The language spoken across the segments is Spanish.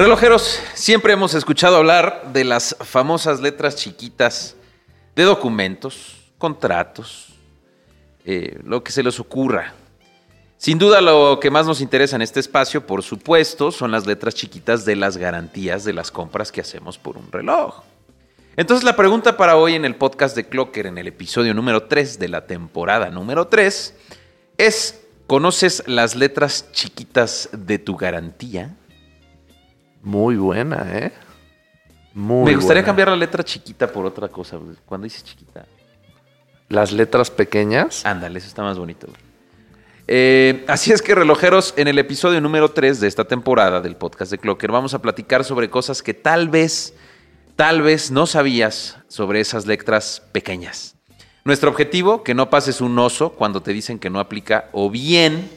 Relojeros, siempre hemos escuchado hablar de las famosas letras chiquitas de documentos, contratos, eh, lo que se les ocurra. Sin duda lo que más nos interesa en este espacio, por supuesto, son las letras chiquitas de las garantías de las compras que hacemos por un reloj. Entonces la pregunta para hoy en el podcast de Clocker, en el episodio número 3 de la temporada número 3, es, ¿conoces las letras chiquitas de tu garantía? Muy buena, ¿eh? Muy Me gustaría buena. cambiar la letra chiquita por otra cosa. güey. Cuando dices chiquita, Las letras pequeñas. ándale, eso está más bonito. güey. Eh, así es que, relojeros, en el episodio número 3 de esta temporada del podcast de Clocker vamos a platicar sobre cosas que tal vez, tal vez no sabías sobre esas letras pequeñas. Nuestro objetivo, que no pases un oso cuando te dicen que no aplica o bien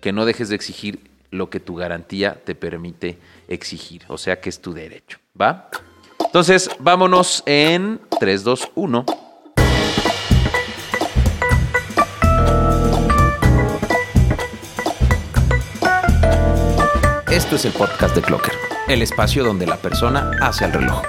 que no dejes de exigir lo que tu garantía te permite exigir, o sea que es tu derecho, ¿va? Entonces, vámonos en 3, 2, 1. Esto es el podcast de Clocker, el espacio donde la persona hace al reloj.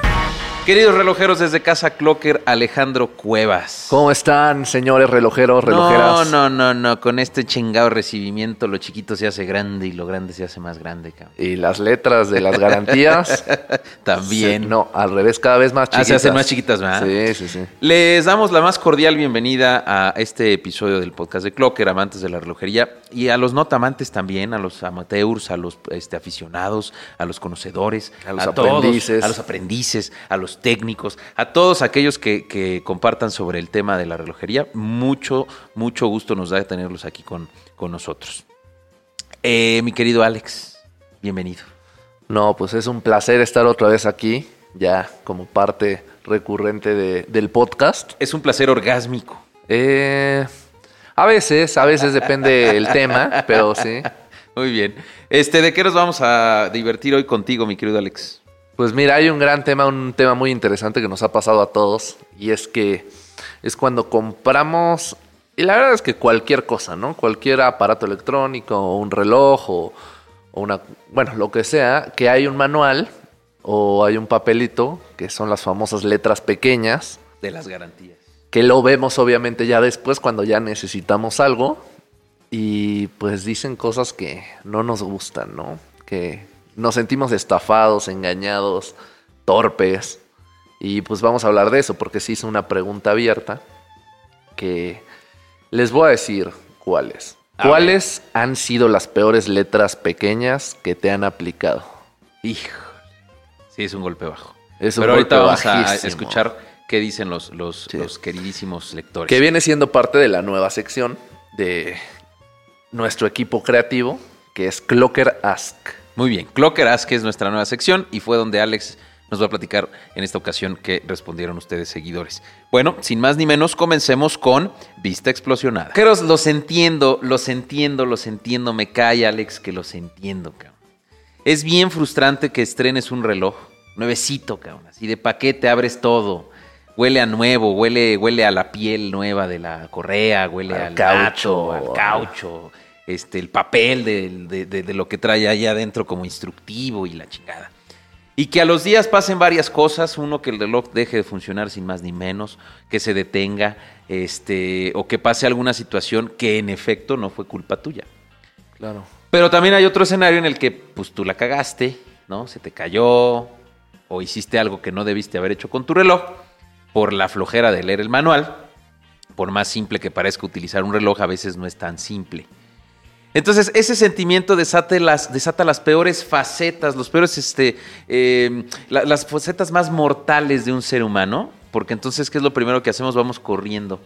Queridos relojeros desde casa Clocker, Alejandro Cuevas. ¿Cómo están, señores relojeros, No, relojeras? no, no, no, con este chingado recibimiento lo chiquito se hace grande y lo grande se hace más grande, cabrón. Y las letras de las garantías. También. no, al revés, cada vez más Ah, chiquitas. se hacen más chiquitas, ¿verdad? Sí, sí, sí. Les damos la más cordial bienvenida a este episodio del podcast de Clocker, amantes de la relojería, y a los no amantes también, a los amateurs, a los este, aficionados, a los conocedores, A los todos, aprendices. a los aprendices, a los técnicos, a todos aquellos que, que compartan sobre el tema de la relojería. Mucho, mucho gusto nos da tenerlos aquí con, con nosotros. Eh, mi querido Alex, bienvenido. No, pues es un placer estar otra vez aquí, ya como parte recurrente de- del podcast. Es un placer orgásmico. Eh, a veces, a veces depende el tema, pero sí. Muy bien. Este, ¿de qué nos vamos a divertir hoy contigo, mi querido Alex? Pues mira, hay un gran tema, un tema muy interesante que nos ha pasado a todos y es que es cuando compramos, y la verdad es que cualquier cosa, ¿no? Cualquier aparato electrónico o un reloj o, o una, bueno, lo que sea, que hay un manual o hay un papelito, que son las famosas letras pequeñas, De las garantías. que lo vemos obviamente ya después cuando ya necesitamos algo y pues dicen cosas que no nos gustan, ¿no? Que nos sentimos estafados, engañados, torpes y pues vamos a hablar de eso porque se hizo una pregunta abierta que les voy a decir cuáles. A ¿Cuáles han sido las peores letras pequeñas que te han aplicado? Hijo. Sí, es un golpe bajo. Es un Pero ahorita golpe vamos a bajísimo. escuchar qué dicen los, los, Sí. los queridísimos lectores. Que viene siendo parte de la nueva sección de nuestro equipo creativo, que es Clocker Ask. Muy bien. Clocker Ask es nuestra nueva sección y fue donde Alex nos va a platicar en esta ocasión que respondieron ustedes seguidores. Bueno, sin más ni menos, comencemos con Vista Explosionada. Queros, los entiendo, los entiendo, los entiendo. Me cae, Alex, que los entiendo, cabrón. Es bien frustrante que estrenes un reloj nuevecito, cabrón. Así de paquete abres todo. Huele a nuevo, huele, huele a la piel nueva de la correa, huele Al al, caucho, caucho, al ah. Este, el papel de- de lo que trae ahí adentro como instructivo y la chingada. Y que a los días pasen varias cosas, uno que el reloj deje de funcionar sin más ni menos, que se detenga, este, o que pase alguna situación que en efecto no fue culpa tuya. Claro. Pero también hay otro escenario en el que pues tú la cagaste, ¿no? Se te cayó o hiciste algo que no debiste haber hecho con tu reloj por la flojera de leer el manual. Por más simple que parezca utilizar un reloj, a veces no es tan simple. Entonces, ese sentimiento desata las, desata las peores facetas, los peores, este, eh, la- las facetas más mortales de un ser humano, porque entonces, ¿qué es lo primero que hacemos? Vamos corriendo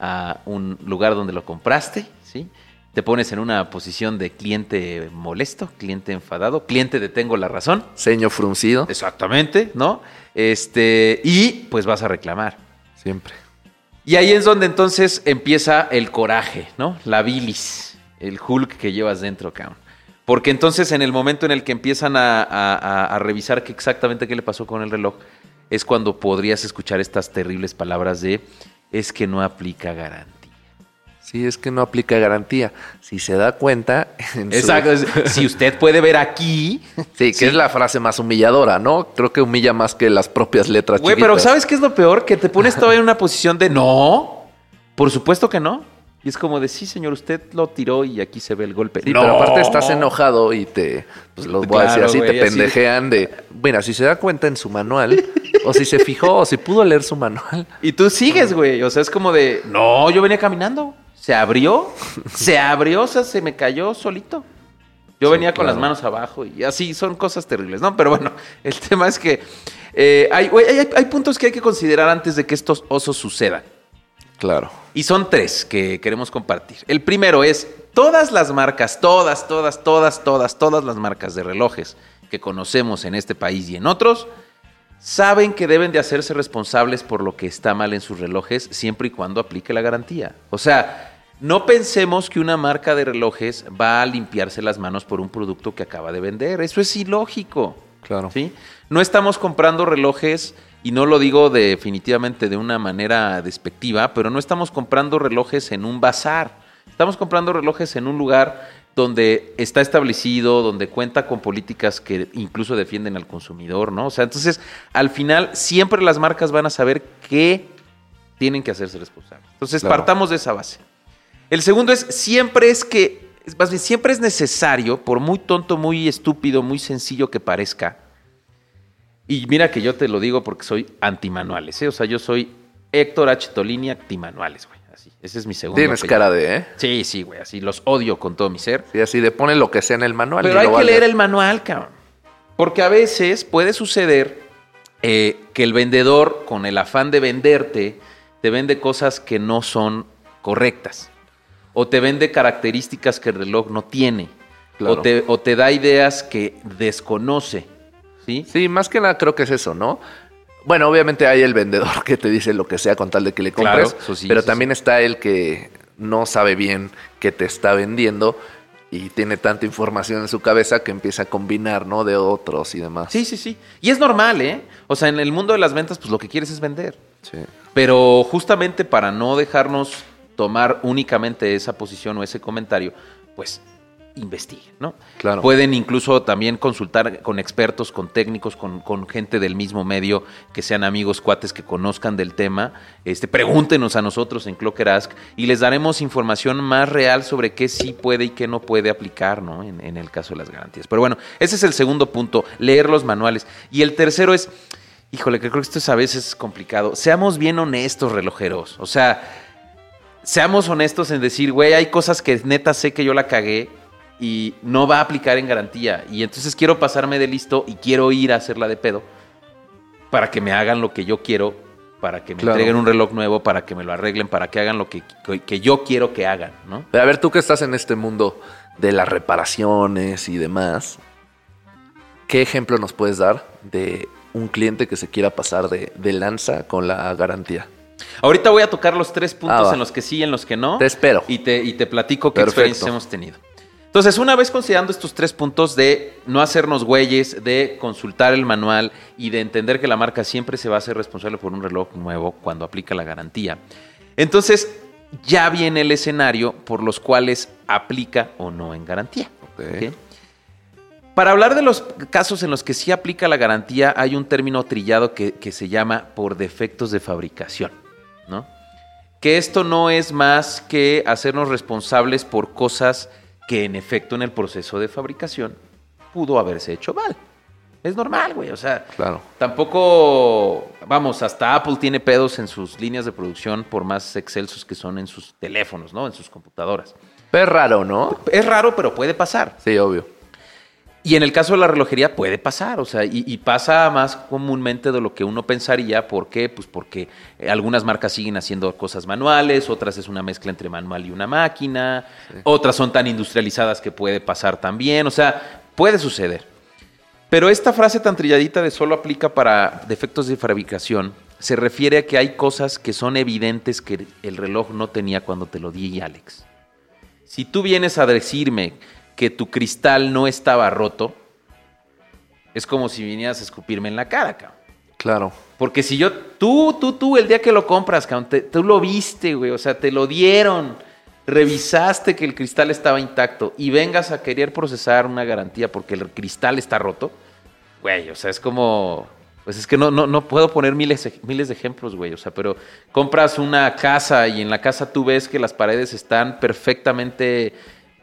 a un lugar donde lo compraste, ¿sí? Te pones en una posición de cliente molesto, cliente enfadado, cliente de tengo la razón. Ceño fruncido. Exactamente, ¿no? Este, y pues vas a reclamar. Siempre. Y ahí es donde entonces empieza el coraje, ¿no? La bilis, el Hulk que llevas dentro, cabrón. Porque entonces en el momento en el que empiezan a, a- a- a revisar exactamente qué le pasó con el reloj, es cuando podrías escuchar estas terribles palabras de es que no aplica garantía. Sí, es que no aplica garantía. Si se da cuenta... su- Exacto. Si usted puede ver aquí. Sí, que Sí. es la frase más humilladora, ¿no? Creo que humilla más que las propias letras Güey, pero. ¿sabes qué es lo peor? Que te pones todavía en una posición de no. Por supuesto que no. Y es como de sí, señor, usted lo tiró y aquí se ve el golpe. Sí, No. pero aparte estás enojado y te, pues los voy a decir así, güey, te así. pendejean de, mira, si se da cuenta en su manual, o si se fijó, o si pudo leer su manual. Y tú sigues, güey. O sea, es como de no, yo venía caminando. Se abrió. Se abrió, o sea, se me cayó solito. Yo Sí, venía con claro. las manos abajo y así son cosas terribles, ¿no? Pero bueno, el tema es que eh, hay, güey, hay- hay puntos que hay que considerar antes de que estos osos sucedan. Claro. Y son tres que queremos compartir. El primero es, todas las marcas, todas, todas, todas, todas, todas las marcas de relojes que conocemos en este país y en otros, saben que deben de hacerse responsables por lo que está mal en sus relojes siempre y cuando aplique la garantía. O sea, no pensemos que una marca de relojes va a limpiarse las manos por un producto que acaba de vender. Eso es ilógico. Claro. ¿sí? No estamos comprando relojes, y no lo digo definitivamente de una manera despectiva, pero no estamos comprando relojes en un bazar. Estamos comprando relojes en un lugar donde está establecido, donde cuenta con políticas que incluso defienden al consumidor, ¿no? O sea, entonces, al final, siempre las marcas van a saber que tienen que hacerse responsables. Entonces, Claro. partamos de esa base. El segundo es, siempre es que, más bien, siempre es necesario, por muy tonto, muy estúpido, muy sencillo que parezca, y mira que yo te lo digo porque soy antimanuales, ¿eh? O sea, yo soy Héctor H. Tolini antimanuales, güey. Así, ese es mi segundo Tienes apellido. cara de, ¿eh? Sí, sí, güey, así los odio con todo mi ser. Sí, así de pone lo que sea en el manual. Pero y hay que leer el manual, cabrón. Porque a veces puede suceder eh, que el vendedor, con el afán de venderte, te vende cosas que no son correctas. O te vende características que el reloj no tiene. Claro. O, te, o te da ideas que desconoce. ¿Sí? Sí, más que nada creo que es eso, ¿no? Bueno, obviamente hay el vendedor que te dice lo que sea con tal de que le compres, sí, pero también está el que no sabe bien que te está vendiendo y tiene tanta información en su cabeza que empieza a combinar, ¿no? De otros y demás. Sí, sí, sí. Y es normal, ¿eh? O sea, en el mundo de las ventas, pues lo que quieres es vender. Sí. Pero justamente para no dejarnos tomar únicamente esa posición o ese comentario, pues investiguen, ¿no? Claro. Pueden incluso también consultar con expertos, con técnicos, con, con gente del mismo medio, que sean amigos, cuates, que conozcan del tema. Este, pregúntenos a nosotros en Clocker Ask y les daremos información más real sobre qué sí puede y qué no puede aplicar, ¿no? En, en el caso de las garantías. Pero bueno, ese es el segundo punto, leer los manuales. Y el tercero es, híjole, que creo que esto es a veces complicado. Seamos bien honestos, relojeros. O sea, seamos honestos en decir, güey, hay cosas que neta sé que yo la cagué y no va a aplicar en garantía. Y entonces quiero pasarme de listo y quiero ir a hacerla de pedo para que me hagan lo que yo quiero, para que me Claro. entreguen un reloj nuevo, para que me lo arreglen, para que hagan lo que, que- que yo quiero que hagan, ¿no? A ver, tú que estás en este mundo de las reparaciones y demás, ¿qué ejemplo nos puedes dar de un cliente que se quiera pasar de, de lanza con la garantía? Ahorita voy a tocar los tres puntos Ah, va. en los que sí y en los que no. Te espero. Y te, y te platico qué Perfecto. experiencias hemos tenido. Entonces, una vez considerando estos tres puntos de no hacernos güeyes, de consultar el manual y de entender que la marca siempre se va a hacer responsable por un reloj nuevo cuando aplica la garantía. Entonces, ya viene el escenario por los cuales aplica o no en garantía. Para hablar de los casos en los que sí aplica la garantía, hay un término trillado que, que se llama por defectos de fabricación, ¿no? Que esto no es más que hacernos responsables por cosas que en efecto en el proceso de fabricación pudo haberse hecho mal. Es normal, güey, o sea, Claro. Tampoco, vamos, hasta Apple tiene pedos en sus líneas de producción por más excelsos que son en sus teléfonos, ¿no? En sus computadoras. Pero es raro, ¿no? Es raro, pero puede pasar. Sí, obvio. Y en el caso de la relojería puede pasar, o sea, y, y pasa más comúnmente de lo que uno pensaría. ¿Por qué? Pues porque eh, algunas marcas siguen haciendo cosas manuales, otras es una mezcla entre manual y una máquina, otras son tan industrializadas que puede pasar también, o sea, puede suceder. Pero esta frase tan trilladita de solo aplica para defectos de fabricación se refiere a que hay cosas que son evidentes que el reloj no tenía cuando te lo di, Alex. Si tú vienes a decirme que tu cristal no estaba roto, es como si vinieras a escupirme en la cara, cabrón. Claro. Porque si yo, tú, tú, tú, el día que lo compras, cabrón, te- tú lo viste, güey, o sea, te lo dieron. revisaste que el cristal estaba intacto y vengas a querer procesar una garantía porque el cristal está roto, güey, o sea, es como... Pues es que no, no, no puedo poner miles, miles de ejemplos, güey. O sea, pero compras una casa y en la casa tú ves que las paredes están perfectamente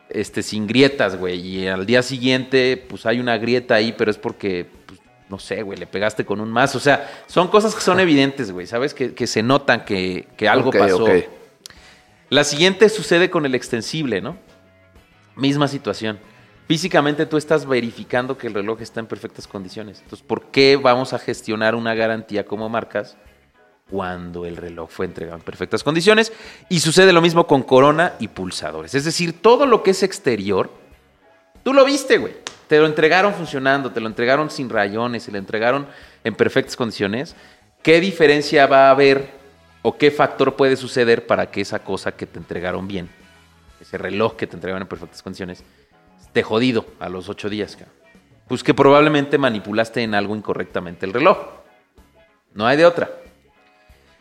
este, sin grietas, güey. Y al día siguiente, pues hay una grieta ahí, pero es porque, pues, no sé, güey, le pegaste con un más. O sea, son cosas que son evidentes, güey, ¿sabes? Que, que se notan que, que algo pasó. La siguiente sucede con el extensible, ¿no? Misma situación. Físicamente tú estás verificando que el reloj está en perfectas condiciones. Entonces, ¿por qué vamos a gestionar una garantía como marcas cuando el reloj fue entregado en perfectas condiciones? Y sucede lo mismo con corona y pulsadores. Es decir, todo lo que es exterior, tú lo viste, güey. Te lo entregaron funcionando, te lo entregaron sin rayones, se lo entregaron en perfectas condiciones. ¿Qué diferencia va a haber o qué factor puede suceder para que esa cosa que te entregaron bien, ese reloj que te entregaron en perfectas condiciones, esté jodido a los ocho días? Pues que probablemente manipulaste en algo incorrectamente el reloj. No hay de otra.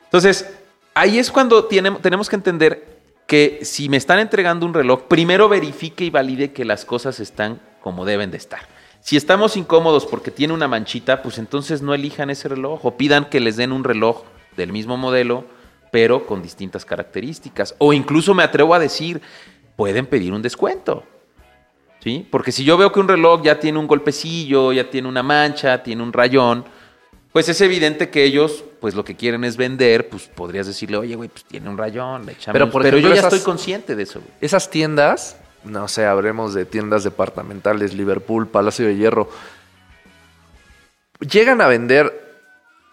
Entonces, ahí es cuando tenemos que entender que si me están entregando un reloj, primero verifique y valide que las cosas están como deben de estar. Si estamos incómodos porque tiene una manchita, pues entonces no elijan ese reloj o pidan que les den un reloj del mismo modelo, pero con distintas características. O incluso me atrevo a decir, pueden pedir un descuento. ¿Sí? Porque si yo veo que un reloj ya tiene un golpecillo, ya tiene una mancha, tiene un rayón, pues es evidente que ellos, pues lo que quieren es vender, pues podrías decirle, oye, güey, pues tiene un rayón, le echamos. Pero, Pero, yo ya esas- estoy consciente de eso, güey. Esas tiendas, no sé, habremos de tiendas departamentales, Liverpool, Palacio de Hierro, llegan a vender,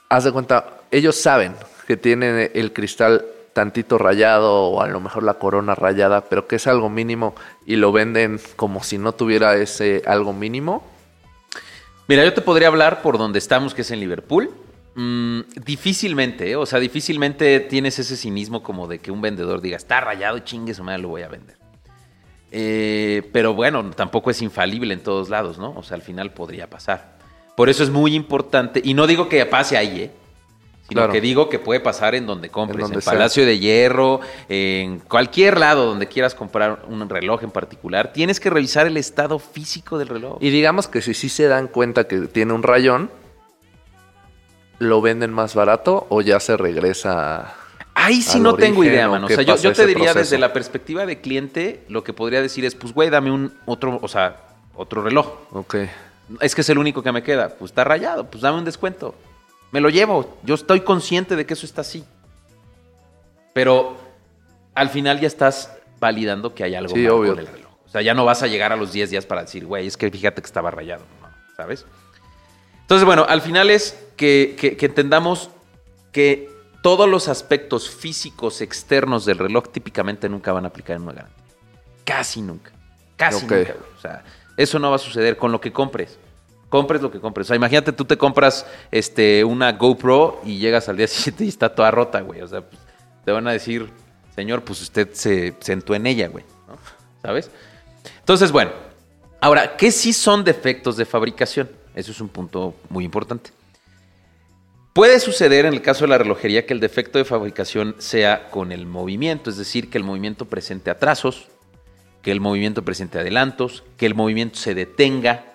haz de cuenta, ellos saben que tienen el cristal tantito rayado o a lo mejor la corona rayada, pero que es algo mínimo y lo venden como si no tuviera ese algo mínimo. Mira, yo te podría hablar por donde estamos, que es en Liverpool. Mm, difícilmente, ¿eh? o sea, difícilmente tienes ese cinismo como de que un vendedor diga, está rayado, chingue su madre, lo voy a vender. Eh, pero bueno, tampoco es infalible en todos lados, ¿no? O sea, al final podría pasar. Por eso es muy importante, y no digo que pase ahí, ¿eh? Sino Claro. que digo que puede pasar en donde compres, en, donde. Palacio de Hierro, en cualquier lado donde quieras comprar un reloj en particular, tienes que revisar el estado físico del reloj. Y digamos que si sí se dan cuenta que tiene un rayón, lo venden más barato o ya se regresa a- Ahí sí no tengo idea, mano. O sea, yo, yo te diría proceso. desde la perspectiva de cliente, lo que podría decir es, pues, güey, dame un otro, o sea, otro reloj. Ok. Es que es el único que me queda. Pues está rayado, pues dame un descuento. Me lo llevo. Yo estoy consciente de que eso está así. Pero al final ya estás validando que hay algo Sí, mal obvio. con el reloj. O sea, ya no vas a llegar a los 10 días para decir, güey, es que fíjate que estaba rayado. ¿Sabes? Entonces, bueno, al final es que, que- que entendamos que todos los aspectos físicos externos del reloj típicamente nunca van a aplicar en una garantía. Casi nunca. Casi nunca. güey. O sea, eso no va a suceder con lo que compres. Compres lo que compres. O sea, imagínate, tú te compras este, una GoPro y llegas al día siguiente y está toda rota, güey. O sea, pues, te van a decir, señor, pues usted se sentó en ella, güey. ¿Sabes? Entonces, bueno. Ahora, ¿qué sí son defectos de fabricación? Eso es un punto muy importante. Puede suceder en el caso de la relojería que el defecto de fabricación sea con el movimiento, es decir, que el movimiento presente atrasos, que el movimiento presente adelantos, que el movimiento se detenga,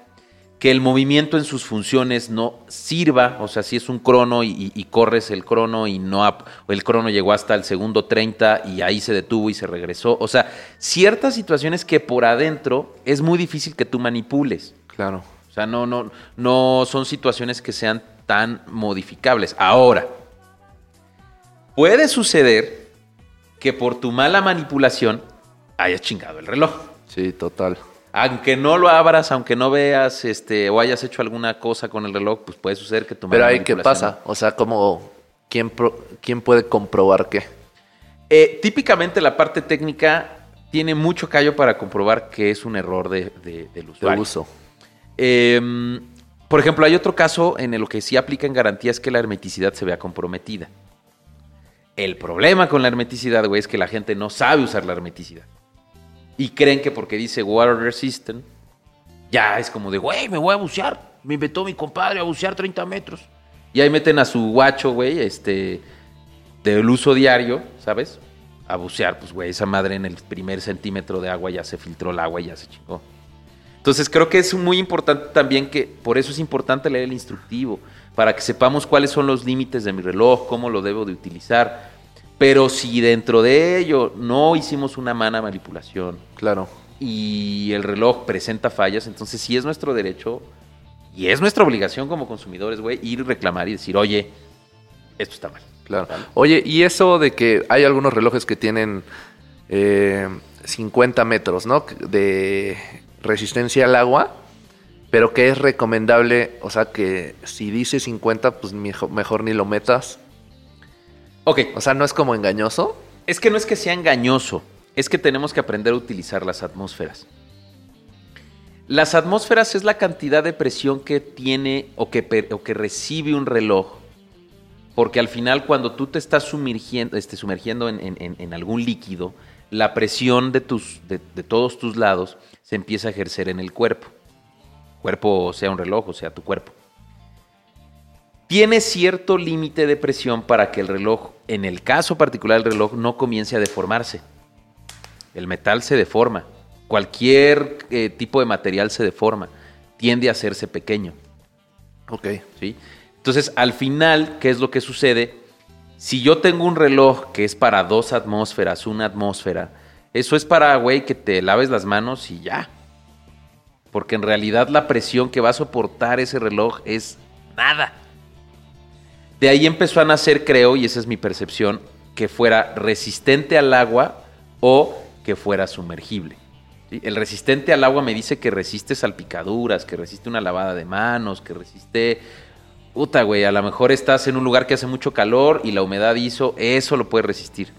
que el movimiento en sus funciones no sirva, o sea, si es un crono y, y- corres el crono y no el crono llegó hasta el segundo 30 y ahí se detuvo y se regresó, o sea, ciertas situaciones que por adentro es muy difícil que tú manipules. Claro. O sea, no, no, no son situaciones que sean tan modificables. Ahora, puede suceder que por tu mala manipulación hayas chingado el reloj. Sí, total. Aunque no lo abras, aunque no veas este, o hayas hecho alguna cosa con el reloj, pues puede suceder que tu Pero ahí, ¿qué pasa? O sea, como, ¿quién, pro- ¿quién puede comprobar qué? Eh, típicamente la parte técnica tiene mucho callo para comprobar que es un error de, de- del De usuario. uso. Eh, por ejemplo, hay otro caso en el que sí aplica en garantía es que la hermeticidad se vea comprometida. El problema con la hermeticidad, güey, es que la gente no sabe usar la hermeticidad. Y creen que porque dice water resistant, ya es como de, güey, me voy a bucear. Me inventó mi compadre a bucear 30 metros. Y ahí meten a su guacho, güey, este, del uso diario, ¿sabes? a bucear, pues güey, esa madre en el primer centímetro de agua ya se filtró el agua y ya se chingó. Entonces creo que es muy importante también que, por eso es importante leer el instructivo, para que sepamos cuáles son los límites de mi reloj, cómo lo debo de utilizar. Pero si dentro de ello no hicimos una mala manipulación, Claro. y el reloj presenta fallas, entonces sí es nuestro derecho y es nuestra obligación como consumidores, güey, ir y reclamar y decir, oye, esto está mal. Claro. Oye, y eso de que hay algunos relojes que tienen eh, 50 metros, ¿no? De resistencia al agua, pero que es recomendable, o sea, que si dice 50, pues mejor, mejor ni lo metas. Ok, O sea, no es como engañoso. es que no es que sea engañoso, es que tenemos que aprender a utilizar las atmósferas. Las atmósferas es la cantidad de presión que tiene o que, o que recibe un reloj. Porque al final cuando tú te estás sumergiendo, este, sumergiendo en, en- en- en algún líquido, la presión de, tus, de, de todos tus lados se empieza a ejercer en el cuerpo. Cuerpo sea un reloj o sea tu cuerpo. Tiene cierto límite de presión para que el reloj, en el caso particular del reloj, no comience a deformarse. El metal se deforma. Cualquier eh, tipo de material se deforma. Tiende a hacerse pequeño. Ok. ¿sí? Entonces, al final, ¿qué es lo que sucede? Si yo tengo un reloj que es para dos atmósferas, una atmósfera, eso es para, güey, que te laves las manos y ya. Porque en realidad la presión que va a soportar ese reloj es nada. De ahí empezó a nacer, creo, y esa es mi percepción, que fuera resistente al agua o que fuera sumergible. El resistente al agua me dice que resiste salpicaduras, que resiste una lavada de manos, que resiste... Puta, güey, a lo mejor estás en un lugar que hace mucho calor y la humedad hizo, eso lo puede resistir.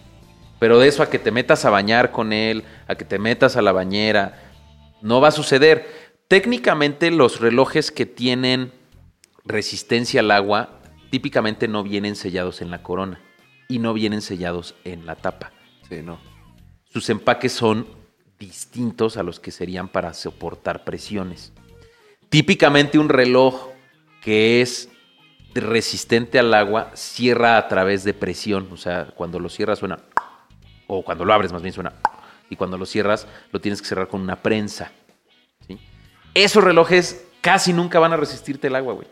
Pero de eso a que te metas a bañar con él, a que te metas a la bañera, no va a suceder. Técnicamente los relojes que tienen resistencia al agua típicamente no vienen sellados en la corona y no vienen sellados en la tapa. Sí, no. Sus empaques son distintos a los que serían para soportar presiones. Típicamente un reloj que es resistente al agua cierra a través de presión, o sea, cuando lo cierras suena o cuando lo abres más bien suena y cuando lo cierras lo tienes que cerrar con una prensa. ¿sí? Esos relojes casi nunca van a resistirte el agua, güey.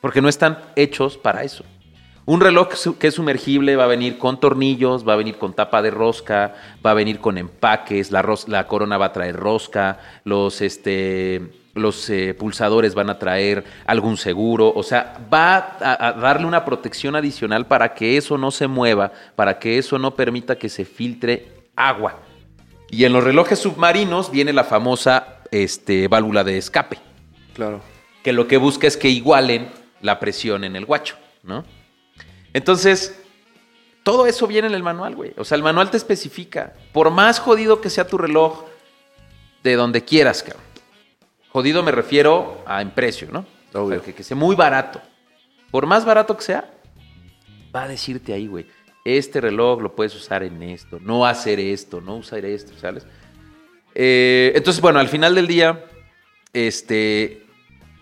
Porque no están hechos para eso. Un reloj que es sumergible va a venir con tornillos, va a venir con tapa de rosca, va a venir con empaques, la, ros- la corona va a traer rosca, los, este, los eh, pulsadores van a traer algún seguro, o sea, va a, a darle una protección adicional para que eso no se mueva, para que eso no permita que se filtre agua. Y en los relojes submarinos viene la famosa este, válvula de escape Claro. que lo que busca es que igualen la presión en el guacho, ¿no? Entonces, todo eso viene en el manual, güey. O sea, el manual te especifica, por más jodido que sea tu reloj, de donde quieras, cabrón. Jodido me refiero a en precio, ¿no? O Obvio. sea, que, que sea muy barato. Por más barato que sea, va a decirte ahí, güey, este reloj lo puedes usar en esto, no hacer esto, no usar esto, ¿sabes? Eh, entonces, bueno, al final del día, este,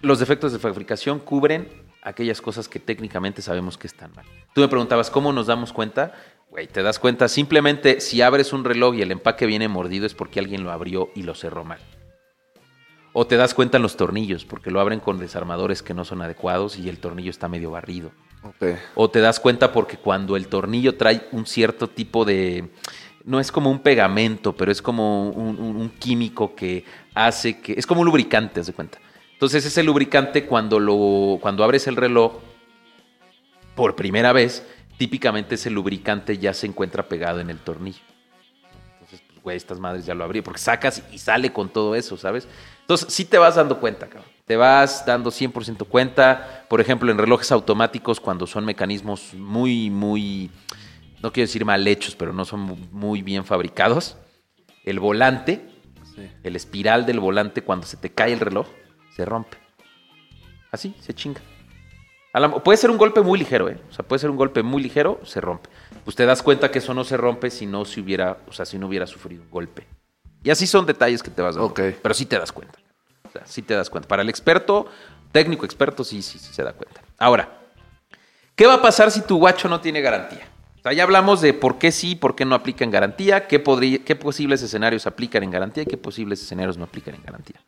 los defectos de fabricación cubren aquellas cosas que técnicamente sabemos que están mal. Tú me preguntabas, ¿cómo nos damos cuenta? Güey, te das cuenta simplemente si abres un reloj y el empaque viene mordido es porque alguien lo abrió y lo cerró mal. O te das cuenta en los tornillos, porque lo abren con desarmadores que no son adecuados y el tornillo está medio barrido. O te das cuenta porque cuando el tornillo trae un cierto tipo de... No es como un pegamento, pero es como un, un- un químico que hace que... Es como un lubricante, haz de cuenta. Entonces ese lubricante cuando, lo, cuando abres el reloj por primera vez, típicamente ese lubricante ya se encuentra pegado en el tornillo. Entonces, pues, güey, estas madres ya lo abrí, porque sacas y sale con todo eso, ¿sabes? Entonces, sí te vas dando cuenta, cabrón. Te vas dando 100% cuenta. Por ejemplo, en relojes automáticos, cuando son mecanismos muy, muy, no quiero decir mal hechos, pero no son mu- muy bien fabricados, el volante, Sí. el espiral del volante, cuando se te cae el reloj, se rompe. Así, se chinga. A la- puede ser un golpe muy ligero, ¿eh? O sea, puede ser un golpe muy ligero, se rompe. Pues te das cuenta que eso no se rompe si no se hubiera, o sea, si no hubiera sufrido un golpe. Y así son detalles que te vas dando. Ok. cuenta, Pero sí te das cuenta. O sea, sí te das cuenta. Para el experto, técnico experto, sí, sí, sí se da cuenta. Ahora, ¿qué va a pasar si tu guacho no tiene garantía? sea, ya hablamos de por qué sí, por qué no aplica en garantía, qué, podría, qué posibles escenarios aplican en garantía y qué posibles escenarios no aplican en garantía.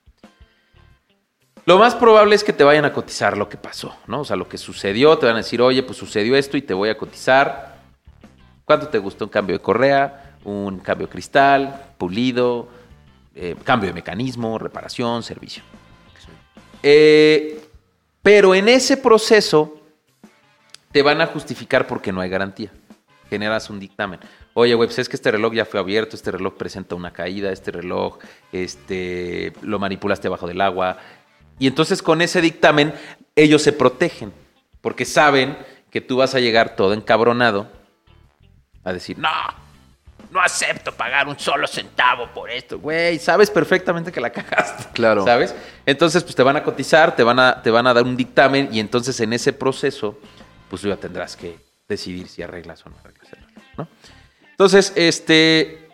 Lo más probable es que te vayan a cotizar lo que pasó, ¿no? O sea, lo que sucedió, te van a decir, oye, pues sucedió esto y te voy a cotizar. ¿Cuánto te gustó un cambio de correa, un cambio de cristal, pulido, eh, cambio de mecanismo, reparación, servicio? Eh, pero en ese proceso te van a justificar porque no hay garantía. Generas un dictamen. Oye, güey, pues es que este reloj ya fue abierto, este reloj presenta una caída, este reloj este, lo manipulaste bajo del agua. Y entonces con ese dictamen ellos se protegen, porque saben que tú vas a llegar todo encabronado a decir, no, no acepto pagar un solo centavo por esto, güey, sabes perfectamente que la cagaste. Claro. ¿Sabes? Entonces, pues te van a cotizar, te van a, te van a dar un dictamen y entonces en ese proceso, pues tú ya tendrás que decidir si arreglas o no arreglas ¿no? Entonces, este,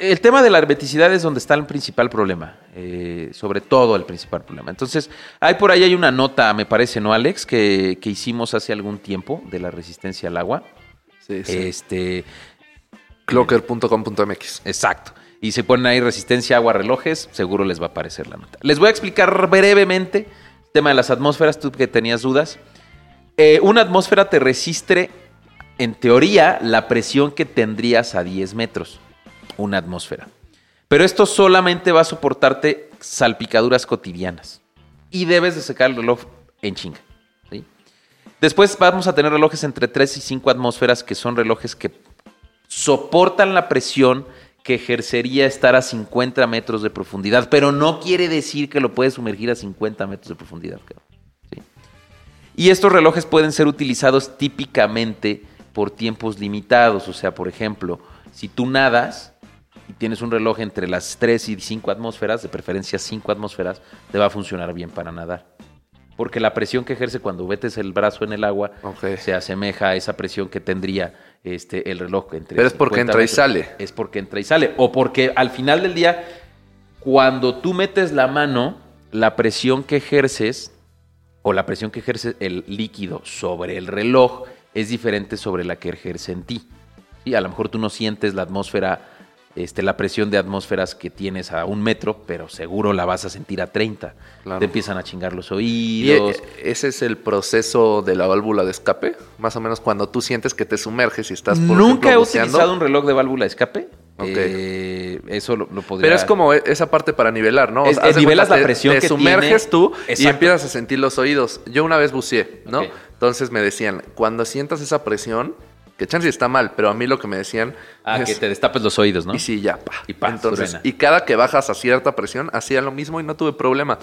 el tema de la hermeticidad es donde está el principal problema, eh, sobre todo el principal problema. Entonces, hay por ahí hay una nota, me parece, ¿no, Alex? Que, que hicimos hace algún tiempo de la resistencia al agua. Sí, sí. Este, Clocker.com.mx. Exacto. Y se ponen ahí resistencia agua relojes, seguro les va a aparecer la nota. Les voy a explicar brevemente el tema de las atmósferas, tú que tenías dudas. Eh, una atmósfera te resiste, en teoría, la presión que tendrías a 10 metros. Una atmósfera. Pero esto solamente va a soportarte salpicaduras cotidianas. Y debes de secar el reloj en chinga. ¿sí? Después vamos a tener relojes entre 3 y 5 atmósferas, que son relojes que soportan la presión que ejercería estar a 50 metros de profundidad, pero no quiere decir que lo puedes sumergir a 50 metros de profundidad. ¿sí? Y estos relojes pueden ser utilizados típicamente por tiempos limitados, o sea, por ejemplo, si tú nadas y tienes un reloj entre las 3 y 5 atmósferas, de preferencia 5 atmósferas, te va a funcionar bien para nadar. Porque la presión que ejerce cuando metes el brazo en el agua se asemeja a esa presión que tendría este, el reloj entre Pero es porque 50 entra y sale. Es porque entra y sale. O porque al final del día, cuando tú metes la mano, la presión que ejerces o la presión que ejerce el líquido sobre el reloj es diferente sobre la que ejerce en ti. Sí, a lo mejor tú no sientes la atmósfera, este, la presión de atmósferas que tienes a un metro, pero seguro la vas a sentir a 30. Claro. Te empiezan a chingar los Y oídos. eh, ese es el proceso de la válvula de escape, más o menos cuando tú sientes que te sumerges y estás por Nunca he buceando. utilizado un reloj de válvula de escape. Eh, eso lo, lo podría... Pero es como e- esa parte para nivelar, ¿no? Es- es nivelas cuenta, la te- presión te que sumerges tiene. tú y empiezas a sentir los oídos. Yo una vez buceé, ¿no? Entonces me decían, cuando sientas esa presión, que chance está mal, pero a mí lo que me decían Ah, es, que te destapes los oídos, ¿no? y sí, ya, pa. Y pa, Entonces, y cada que bajas a cierta presión, hacía lo mismo y no tuve problema.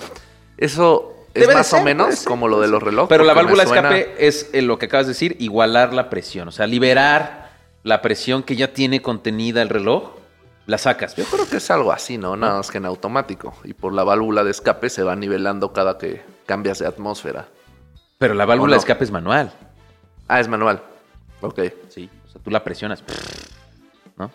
Eso es Debe más ser, o menos como lo de los relojes. Pero la válvula escape es eh, lo que acabas de decir, igualar la presión. O sea, liberar la presión que ya tiene contenida el reloj, la sacas. Yo creo que es algo así, ¿no? Nada más que en automático. Y por la válvula de escape se va nivelando cada que cambias de atmósfera. Pero la válvula de escape es manual. Ah, es manual. Ok. Sí. O sea, tú la presionas. ¿No?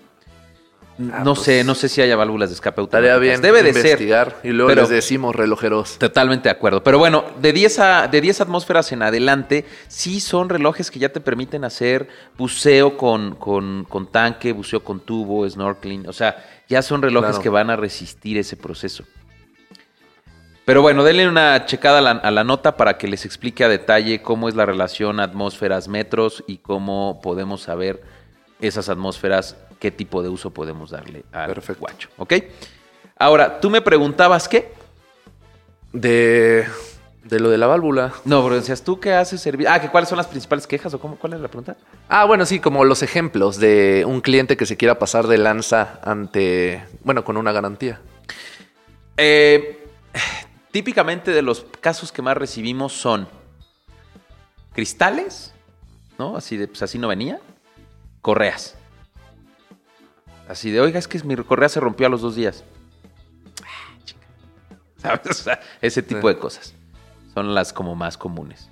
Ah, no pues, sé, no sé si haya válvulas de escape Estaría automáticas. bien Debe de ser. investigar. Y luego les decimos relojeros. Totalmente de acuerdo. Pero bueno, de 10, a, de 10 atmósferas en adelante, sí son relojes que ya te permiten hacer buceo con, con- con tanque, buceo con tubo, snorkeling. O sea, ya son relojes Claro. que van a resistir ese proceso. Pero bueno, denle una checada a la, a la nota para que les explique a detalle cómo es la relación atmósferas-metros y cómo podemos saber esas atmósferas, qué tipo de uso podemos darle al Perfecto. guacho. ¿Ok? Ahora, tú me preguntabas qué. De, de lo de la válvula. No, pero decías tú que haces servicio. Ah, que cuáles son las principales quejas o cómo, cuál es la pregunta? Ah, bueno, sí, como los ejemplos de un cliente que se quiera pasar de lanza ante, bueno, con una garantía. Eh, típicamente de los casos que más recibimos son cristales, ¿no? Así de, pues así no venía. Correas. Así de, oiga, es que mi correa se rompió a los dos días. Ah, chica. ¿Sabes? O sea, ese tipo Sí. de cosas. Son las como más comunes.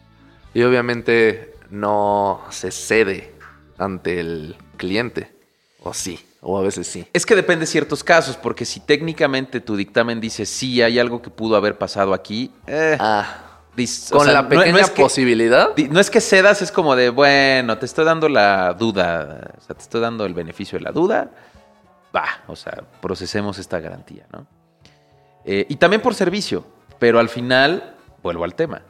Y obviamente no se cede ante el cliente. O sí, o a veces sí. Es que depende de ciertos casos, porque si técnicamente tu dictamen dice sí, hay algo que pudo haber pasado aquí, eh, Ah, dis- o Con sea, la no- pequeña no es que- posibilidad. No es que cedas, es como de, bueno, te estoy dando la duda, o sea, te estoy dando el beneficio de la duda, va, o sea, procesemos esta garantía, ¿no? Eh, y también por servicio, pero al final, vuelvo al tema,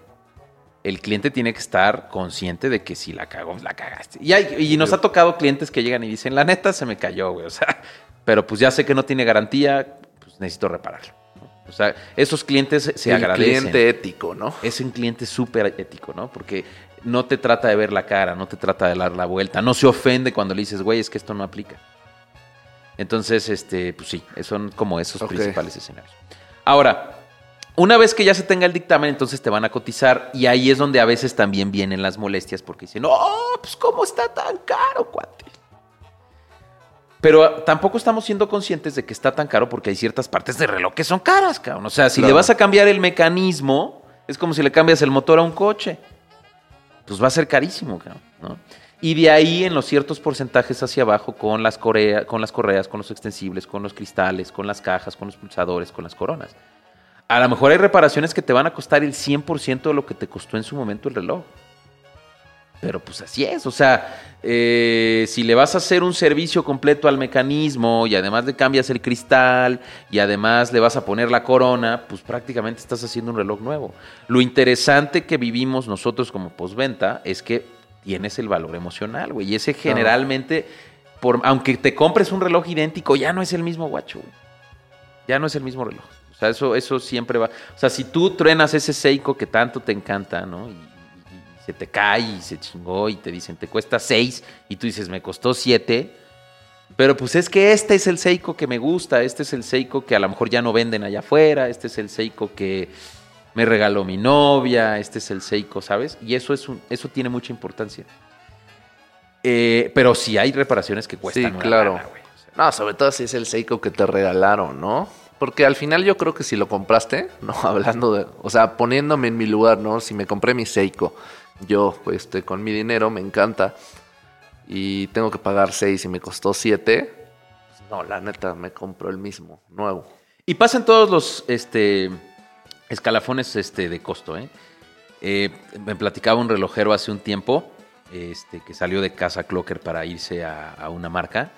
el cliente tiene que estar consciente de que si la cagó, la cagaste. Y, hay- y nos ha tocado clientes que llegan y dicen, la neta se me cayó, güey, o sea, pero pues ya sé que no tiene garantía, pues necesito repararlo. O sea, esos clientes se el agradecen cliente ético, ¿no? es un cliente súper ético, ¿no? Porque no te trata de ver la cara, no te trata de dar la vuelta, no se ofende cuando le dices, güey, es que esto no aplica. Entonces, este, pues sí, son como esos principales escenarios. Ahora, una vez que ya se tenga el dictamen, entonces te van a cotizar y ahí es donde a veces también vienen las molestias porque dicen, no, pues ¿cómo está tan caro, cuate? Pero ah, tampoco estamos siendo conscientes de que está tan caro porque hay ciertas partes del reloj que son caras, cabrón. O sea, si le vas a cambiar el mecanismo, es como si le cambias el motor a un coche. Pues va a ser carísimo, cabrón, ¿no? Y de ahí en los ciertos porcentajes hacia abajo con las, corea- con las correas, con los extensibles, con los cristales, con las cajas, con los pulsadores, con las coronas. A lo mejor hay reparaciones que te van a costar el 100% de lo que te costó en su momento el reloj. Pero pues así es, o sea, eh, si le vas a hacer un servicio completo al mecanismo y además le cambias el cristal y además le vas a poner la corona, pues prácticamente estás haciendo un reloj nuevo. Lo interesante que vivimos nosotros como postventa es que tienes el valor emocional, güey, y ese generalmente, por, aunque te compres un reloj idéntico, ya no es el mismo guacho, güey. Ya no es el mismo reloj. O sea, eso, eso siempre va. O sea, si tú truenas ese Seiko que tanto te encanta, ¿no? Y, y- y se te cae y se chingó y te dicen, te cuesta seis, y tú dices, me costó siete. Pero pues es que este es el Seiko que me gusta, este es el Seiko que a lo mejor ya no venden allá afuera, este es el Seiko que me regaló mi novia, este es el Seiko, ¿sabes? Y eso, es un- eso tiene mucha importancia. Eh, pero sí hay reparaciones que cuestan. Sí, claro. lana, güey. O sea, No, sobre todo si es el Seiko que te regalaron, ¿no? Porque al final yo creo que si lo compraste, no, hablando de, o sea, poniéndome en mi lugar, ¿no? Si me compré mi Seiko, yo, este, con mi dinero, me encanta, y tengo que pagar seis y me costó siete, pues, no, la neta, me compro el mismo, nuevo. Y pasan todos los este, escalafones este, de costo. ¿eh? Eh, me platicaba un relojero hace un tiempo este, que salió de casa Clocker para irse a, una marca.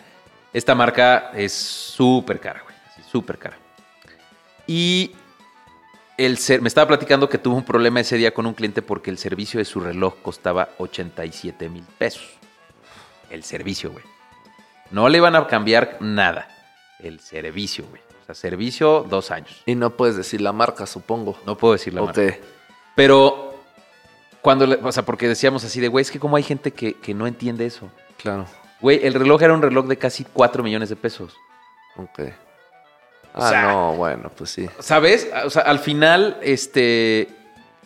Esta marca es súper cara, güey. Súper cara. Y el ser- me estaba platicando que tuvo un problema ese día con un cliente porque el servicio de su reloj costaba 87 mil pesos. El servicio, güey. No le iban a cambiar nada. El servicio, güey. O sea, servicio dos años. Y no puedes decir la marca, supongo. No puedo decir la marca. Pero cuando, le- o sea, porque decíamos así de, güey, es que como hay gente que, que no entiende eso. Claro. Güey, el reloj era un reloj de casi 4 millones de pesos. Ok. O Ah, sea- no, bueno, pues sí. ¿Sabes? O sea, al final, este,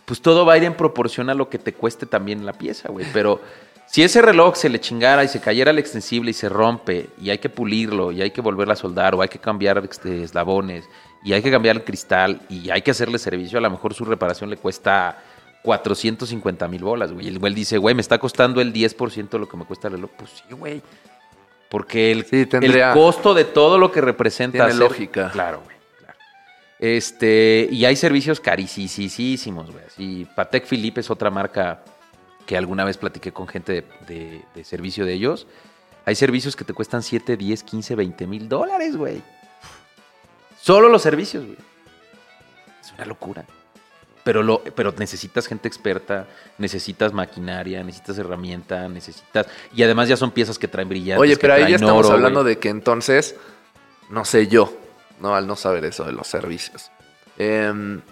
pues todo va a ir en proporción a lo que te cueste también la pieza, güey. Pero si ese reloj se le chingara y se cayera el extensible y se rompe y hay que pulirlo y hay que volverla a soldar o hay que cambiar este, eslabones y hay que cambiar el cristal y hay que hacerle servicio, a lo mejor su reparación le cuesta 450 mil bolas, güey. Y el güey dice, güey, me está costando el 10% de lo que me cuesta el reloj. Pues sí, güey. Porque el, Sí, tendría- el costo de todo lo que representa. Tiene hacer- lógica. Claro, güey. Claro. Este, y hay servicios carísimos, güey. Así, Patek Philippe es otra marca que alguna vez platiqué con gente de, de- de servicio de ellos. Hay servicios que te cuestan 7, 10, 15, 20 mil dólares, güey. Solo los servicios, güey. Es una locura. Pero, lo, pero necesitas gente experta, necesitas maquinaria, necesitas herramienta, necesitas... Y además ya son piezas que traen brillantes. Oye, que pero ahí ya estamos oro, hablando güey. de que entonces, no sé yo, no, al no saber eso de los servicios. Em,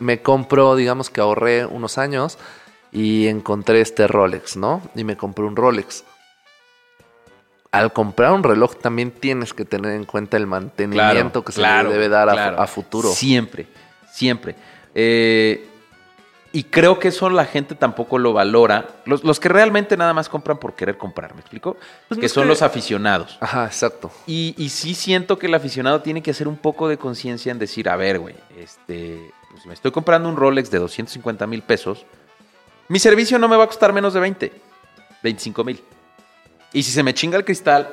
me compro, digamos que ahorré unos años y encontré este Rolex, ¿no? Y me compré un Rolex. Al comprar un reloj también tienes que tener en cuenta el mantenimiento que se le debe dar a, futuro. Siempre, siempre. Eh, y creo que eso la gente tampoco lo valora. Los, los que realmente nada más compran por querer comprar, ¿me explico? Pues que son que- los aficionados. Ajá, exacto. Y, y sí siento que el aficionado tiene que hacer un poco de conciencia en decir, a ver, güey, este, pues me estoy comprando un Rolex de 250 mil pesos, mi servicio no me va a costar menos de 20, 25 mil. Y si se me chinga el cristal,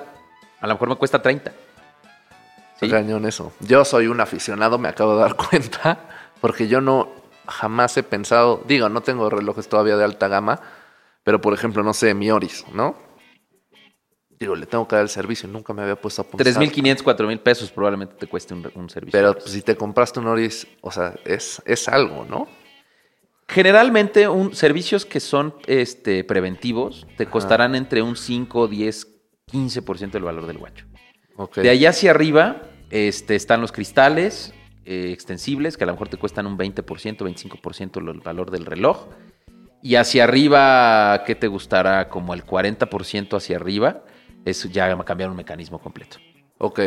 a lo mejor me cuesta 30. Está ¿Sí? cañón eso. Yo soy un aficionado, me acabo de dar cuenta, porque yo no, jamás he pensado, digo, no tengo relojes todavía de alta gama, pero por ejemplo, no sé, mi Oris, ¿no? Digo, le tengo que dar el servicio, nunca me había puesto a pensar. 3.500, 4.000 pesos probablemente te cueste un, un servicio. Pero pues, si te compraste un Oris, o sea, es, es algo, ¿no? Generalmente, un, servicios que son este, preventivos te costarán entre un 5, 10, 15% del valor del guacho. De allá hacia arriba este, están los cristales eh, extensibles, que a lo mejor te cuestan un 20%, 25% el valor del reloj. Y hacia arriba, ¿qué te gustará? Como el 40% hacia arriba, es ya cambiar un mecanismo completo. Ok.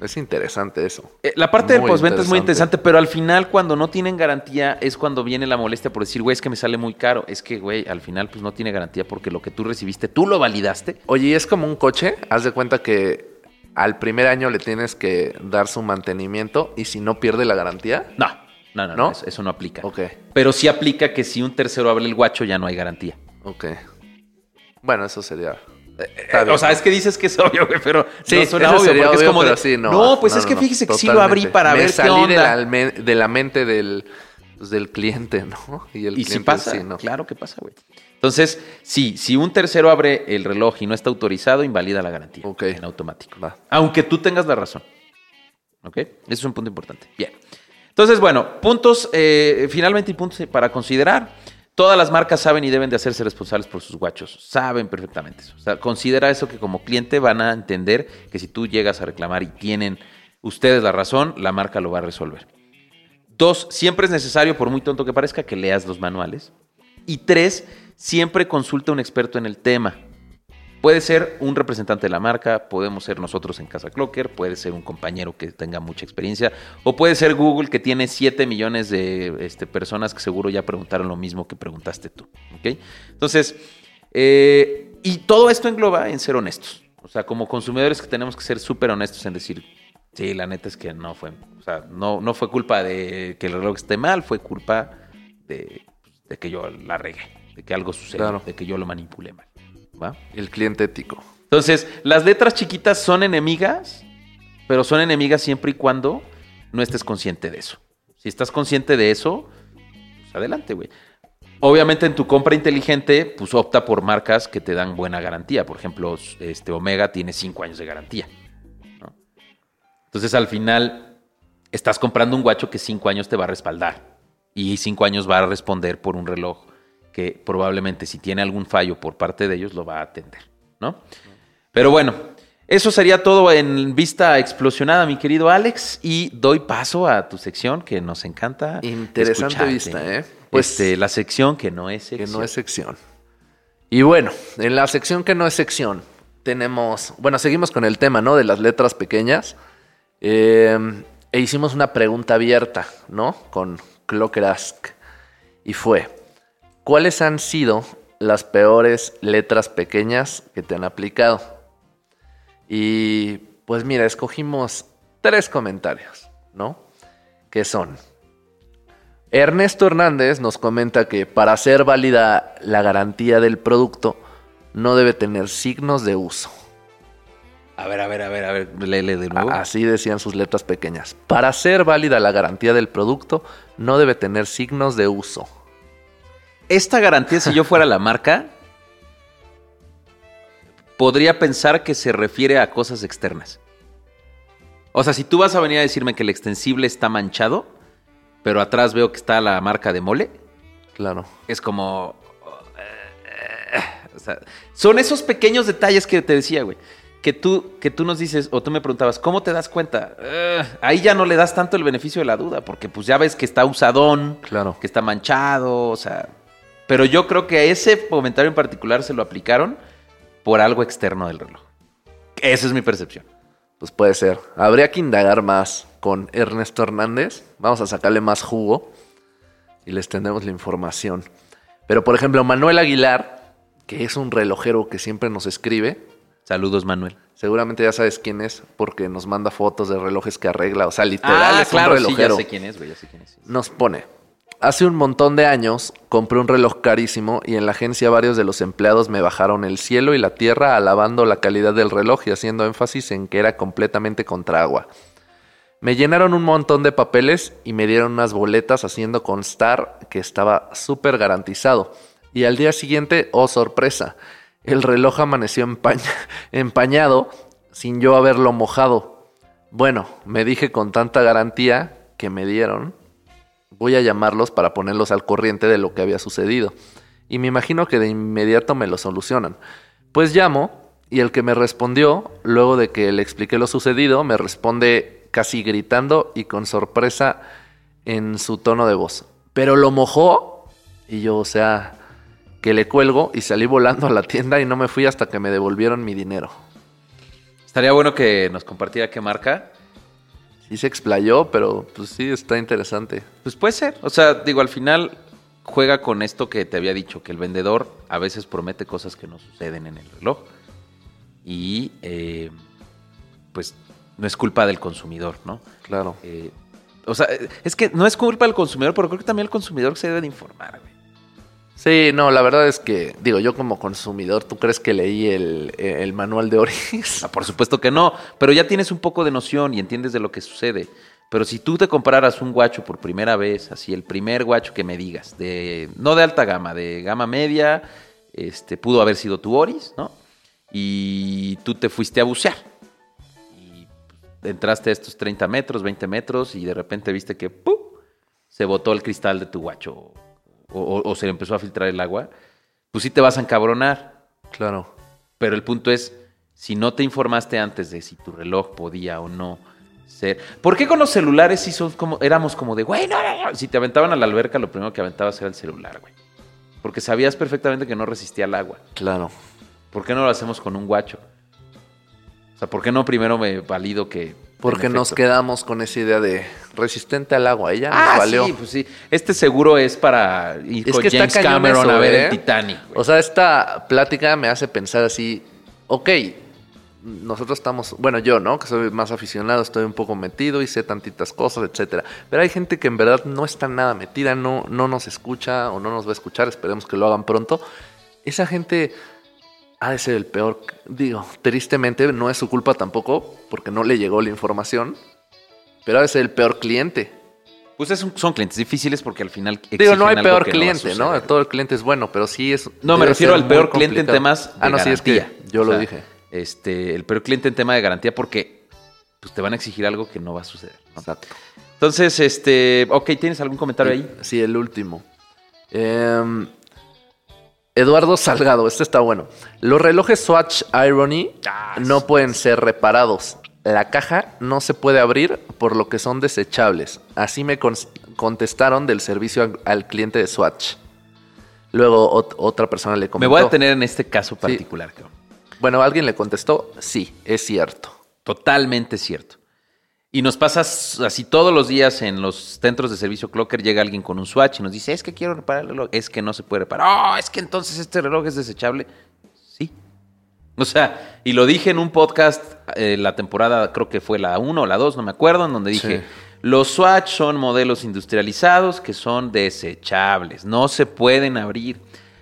Es interesante eso. Eh, la parte del postventa es muy interesante. interesante, pero al final, cuando no tienen garantía, es cuando viene la molestia por decir, güey, es que me sale muy caro. Es que, güey, al final, pues no tiene garantía porque lo que tú recibiste, tú lo validaste. Oye, ¿y es como un coche? Haz de cuenta que al primer año le tienes que dar su mantenimiento y si no pierde la garantía. No, no, no, no. Eso, eso no aplica. Ok, Pero sí aplica que si un tercero abre el guacho, ya no hay garantía. ok. Bueno, eso sería. Eh, bien, o sea, es que dices que es obvio, güey, pero Sí, no suena eso obvio, sería porque es obvio, como de, pero sí, no. no, pues no, es que fíjese que sí lo abrí para Me ver qué salí onda. De la, alme- de la mente del, pues, del cliente, ¿no? Y el Y si cliente pasa, sí, ¿no? claro que pasa, güey. Entonces, sí, si un tercero abre el reloj y no está autorizado, invalida la garantía Ok. en automático. Va. Aunque tú tengas la razón. ¿Ok? Ese es un punto importante. Bien. Entonces, bueno, puntos, eh, finalmente y puntos para considerar. Todas las marcas saben y deben de hacerse responsables por sus guachos. Saben perfectamente eso. O sea, considera eso que como cliente van a entender que si tú llegas a reclamar y tienen ustedes la razón, la marca lo va a resolver. Dos, siempre es necesario, por muy tonto que parezca, que leas los manuales. Y tres, siempre consulta a un experto en el tema. Puede ser un representante de la marca, podemos ser nosotros en Casa Clocker, puede ser un compañero que tenga mucha experiencia, o puede ser Google que tiene 7 millones de este, personas que seguro ya preguntaron lo mismo que preguntaste tú. ¿ok? Entonces, eh, y todo esto engloba en ser honestos. O sea, como consumidores que tenemos que ser súper honestos en decir, sí, la neta es que no fue, o sea, no, no fue culpa de que el reloj esté mal, fue culpa de, de que yo la regué, de que algo sucedió, Claro. de que yo lo manipulé mal. ¿va? El cliente ético. Entonces, las letras chiquitas son enemigas, pero son enemigas siempre y cuando no estés consciente de eso. Si estás consciente de eso, pues adelante, güey. Obviamente en tu compra inteligente, pues opta por marcas que te dan buena garantía. Por ejemplo, este Omega tiene 5 años de garantía. ¿no? Entonces al final estás comprando un guacho que 5 años te va a respaldar. Y 5 años va a responder por un reloj que probablemente si tiene algún fallo por parte de ellos lo va a atender. ¿no? Pero bueno, eso sería todo en vista explosionada, mi querido Alex. Y doy paso a tu sección que nos encanta. Interesante escucharte. vista, ¿eh? Pues Este, la sección que no es que sección. no es sección. Y bueno, en la sección que no es sección, tenemos, bueno, seguimos con el tema, ¿no? De las letras pequeñas. Eh, e hicimos una pregunta abierta, ¿no? Con Clocker Ask. Y fue, ¿cuáles han sido las peores letras pequeñas que te han aplicado? Y pues mira, escogimos tres comentarios, ¿no? Que son, Ernesto Hernández nos comenta que para ser válida la garantía del producto no debe tener signos de uso. A ver, a ver, a ver, a ver, léele de nuevo. Así decían sus letras pequeñas. Para ser válida la garantía del producto no debe tener signos de uso. Esta garantía, si yo fuera la marca, podría pensar que se refiere a cosas externas. O sea, si tú vas a venir a decirme que el extensible está manchado, pero atrás veo que está la marca de mole, Claro. es como... eh, o sea, son esos pequeños detalles que te decía, güey. Que tú, que tú nos dices, o tú me preguntabas, ¿cómo te das cuenta? Eh, ahí ya no le das tanto el beneficio de la duda, porque pues ya ves que está usadón, Claro. que está manchado, o sea. Pero yo creo que a ese comentario en particular se lo aplicaron por algo externo del reloj. Esa es mi percepción. Pues puede ser. Habría que indagar más con Ernesto Hernández. Vamos a sacarle más jugo y les tendremos la información. Pero por ejemplo, Manuel Aguilar, que es un relojero que siempre nos escribe, Saludos, Manuel. seguramente ya sabes quién es porque nos manda fotos de relojes que arregla. O sea, literal Ah, es claro, un sí, ya relojero. sé quién es, güey, ya sé quién es. Nos pone. Hace un montón de años compré un reloj carísimo y en la agencia varios de los empleados me bajaron el cielo y la tierra alabando la calidad del reloj y haciendo énfasis en que era completamente contra agua. Me llenaron un montón de papeles y me dieron unas boletas haciendo constar que estaba súper garantizado. Y al día siguiente, oh sorpresa, el reloj amaneció empaña- empañado sin yo haberlo mojado. Bueno, me dije con tanta garantía que me dieron, voy a llamarlos para ponerlos al corriente de lo que había sucedido. Y me imagino que de inmediato me lo solucionan. Pues llamo y el que me respondió, luego de que le expliqué lo sucedido, me responde casi gritando y con sorpresa en su tono de voz. Pero lo mojó y yo, o sea, que le cuelgo y salí volando a la tienda y no me fui hasta que me devolvieron mi dinero. Estaría bueno que nos compartiera qué marca. Sí se explayó, pero pues sí, está interesante. Pues puede ser. O sea, digo, al final juega con esto que te había dicho, que el vendedor a veces promete cosas que no suceden en el reloj. Y eh, pues no es culpa del consumidor, ¿no? Claro. Eh, o sea, es que no es culpa del consumidor, pero creo que también el consumidor se debe de informar. Sí, no, la verdad es que, digo, yo como consumidor, ¿tú crees que leí el, el manual de Oris? Ah, por supuesto que no, pero ya tienes un poco de noción y entiendes de lo que sucede. Pero si tú te compraras un guacho por primera vez, así el primer guacho que me digas, de no de alta gama, de gama media, este pudo haber sido tu Oris, ¿no? Y tú te fuiste a bucear. Y entraste a estos 30 metros, 20 metros y de repente viste que ¡pum! se botó el cristal de tu guacho o, o- se le empezó a filtrar el agua, pues sí te vas a encabronar. Claro. Pero el punto es, si no te informaste antes de si tu reloj podía o no ser. ¿Por qué con los celulares sí son como, éramos como de, güey, no, no, no"? Si te aventaban a la alberca, lo primero que aventabas era el celular, güey. Porque sabías perfectamente que no resistía al agua. Claro. ¿Por qué no lo hacemos con un guacho? O sea, ¿por qué no primero me valido que. Porque nos quedamos con esa idea de resistente al agua. Ella Ah, nos valió. sí, pues sí. Este seguro es para ir Es con que James Cameron eso, a ver ¿eh? el Titanic, güey. O sea, esta plática me hace pensar así, ok, nosotros estamos, bueno, yo, ¿no? Que soy más aficionado, estoy un poco metido y sé tantitas cosas, etcétera. Pero hay gente que en verdad no está nada metida, no, no nos escucha o no nos va a escuchar, esperemos que lo hagan pronto. Esa gente ha de ser el peor, digo, tristemente no es su culpa tampoco, porque no le llegó la información, pero ha de ser el peor cliente. Pues es un- son clientes difíciles porque al final. Digo, no hay peor cliente, ¿no? Todo el cliente es bueno, pero sí es. No, me refiero al peor cliente en temas de Ah, no, sí, es que garantía. yo O lo dije. Este, el peor cliente en tema de garantía porque pues, te van a exigir algo que no va a suceder. ¿no? Exacto. Entonces, este, ok, ¿tienes algún comentario ahí? Sí, el último. Em, Eduardo Salgado, este está bueno. Los relojes Swatch Irony Ah, no pueden ser reparados. La caja no se puede abrir por lo que son desechables. Así me con- contestaron del servicio al, cliente de Swatch. Luego ot- otra persona le Me comentó. voy a detener en este caso particular. Bueno, alguien le contestó, sí, es cierto. Totalmente cierto. Y nos pasa s- así todos los días en los centros de servicio Clocker, llega alguien con un Swatch y nos dice, es que quiero reparar el reloj, es que no se puede reparar. Oh, es que entonces este reloj es desechable. Sí. O sea, y lo dije en un podcast, eh, la temporada creo que fue la 1 o la 2, no me acuerdo, en donde dije, Sí. los Swatch son modelos industrializados que son desechables, no se pueden abrir.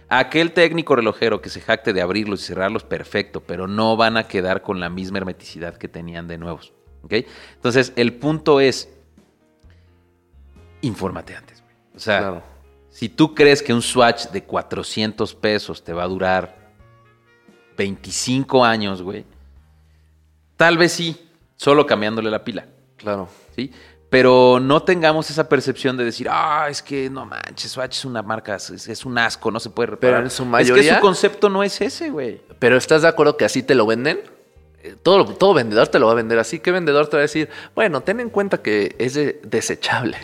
Aquel técnico relojero que se jacte de abrirlos y cerrarlos, perfecto, pero no van a quedar con la misma hermeticidad que tenían de nuevos. Entonces, el punto es, infórmate antes. güey. O sea, Claro. si tú crees que un Swatch de 400 pesos te va a durar 25 años, güey, tal vez sí, solo cambiándole la pila. Claro. ¿sí? Pero no tengamos esa percepción de decir, ah, es que no manches, Swatch es una marca, es, es un asco, no se puede reparar. Pero en su Es que mayoría- su concepto no es ese, güey. Pero ¿estás de acuerdo que así te lo venden? Todo, todo vendedor te lo va a vender así. ¿Qué vendedor te va a decir? Bueno, ten en cuenta que es de- desechable.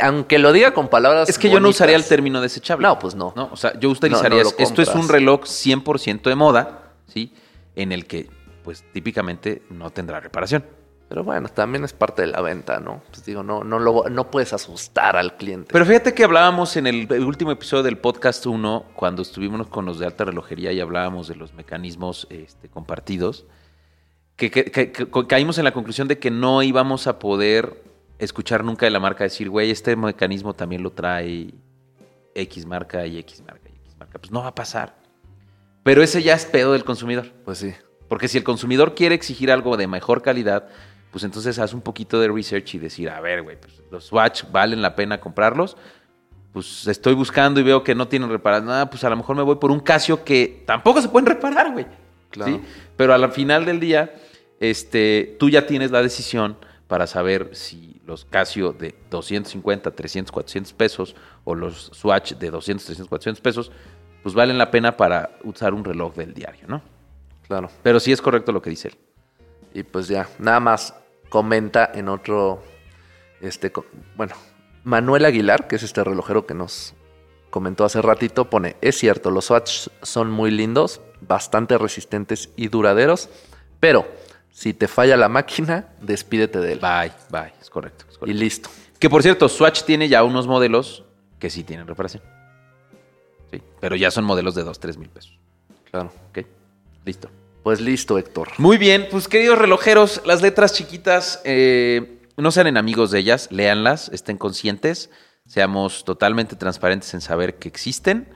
Aunque lo diga con palabras. Es que yo no usaría el término desechable. No, pues no. O sea, yo utilizaría, No, no esto es un reloj 100% de moda, ¿sí? En el que, pues, típicamente no tendrá reparación. Pero bueno, también es parte de la venta, ¿no? Pues digo, no, no, lo- no puedes asustar al cliente. Pero fíjate que hablábamos en el, el último episodio del podcast 1, cuando estuvimos con los de alta relojería y hablábamos de los mecanismos este, compartidos, que, que- que- que caímos en la conclusión de que no íbamos a poder escuchar nunca de la marca decir, güey, este mecanismo también lo trae X marca y X marca y X marca. Pues no va a pasar. Pero ese ya es pedo del consumidor. Pues sí. Porque si el consumidor quiere exigir algo de mejor calidad, pues entonces haz un poquito de research y decir, a ver, güey, pues, los Swatch valen la pena comprarlos. Pues estoy buscando y veo que no tienen reparar nada, pues a lo mejor me voy por un Casio que tampoco se pueden reparar, güey. Claro. ¿sí? Pero al final del día, este, tú ya tienes la decisión para saber si los Casio de 250, 300, 400 pesos o los Swatch de 200, 300, 400 pesos, pues valen la pena para usar un reloj del diario, ¿no? Claro. Pero sí es correcto lo que dice él. Y pues ya, nada más comenta en otro, este, bueno, Manuel Aguilar, que es este relojero que nos comentó hace ratito, pone, es cierto, los Swatch son muy lindos, bastante resistentes y duraderos, pero si te falla la máquina, despídete de él. Bye, bye, es correcto. es Y correcto. listo. Que por cierto, Swatch tiene ya unos modelos que sí tienen reparación. Sí, pero ya son modelos de 2, 3 mil pesos. Claro. Ok, listo. Pues listo, Héctor. Muy bien, pues queridos relojeros, las letras chiquitas, eh, no sean enemigos de ellas, léanlas, estén conscientes, seamos totalmente transparentes en saber que existen.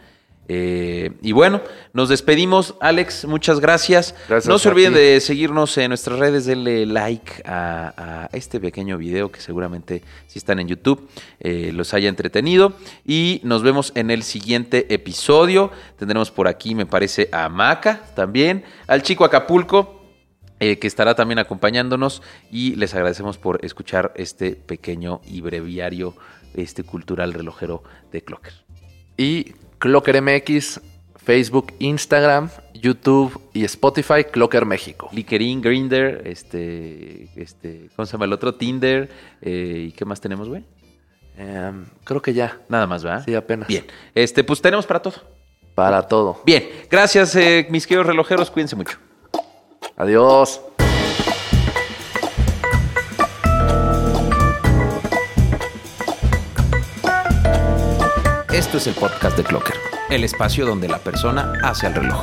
Eh, y bueno, nos despedimos. Alex, muchas gracias. Gracias no se olviden ti. de seguirnos en nuestras redes, denle like a, a este pequeño video que seguramente si están en YouTube eh, los haya entretenido. Y nos vemos en el siguiente episodio. Tendremos por aquí, me parece, a Maca también, al chico Acapulco eh, que estará también acompañándonos y les agradecemos por escuchar este pequeño y breviario este cultural relojero de Clocker. Y Clocker MX, Facebook, Instagram, YouTube y Spotify, Clocker México. Linkedin, Grinder, este, este, ¿cómo se llama el otro? Tinder, eh, ¿y qué más tenemos, güey? Em, creo que ya. Nada más, ¿verdad? Sí, apenas. Bien, este, pues tenemos para todo. Para todo. Bien, gracias, eh, mis queridos relojeros, cuídense mucho. Adiós. Esto es el podcast de Clocker, el espacio donde la persona hace el reloj.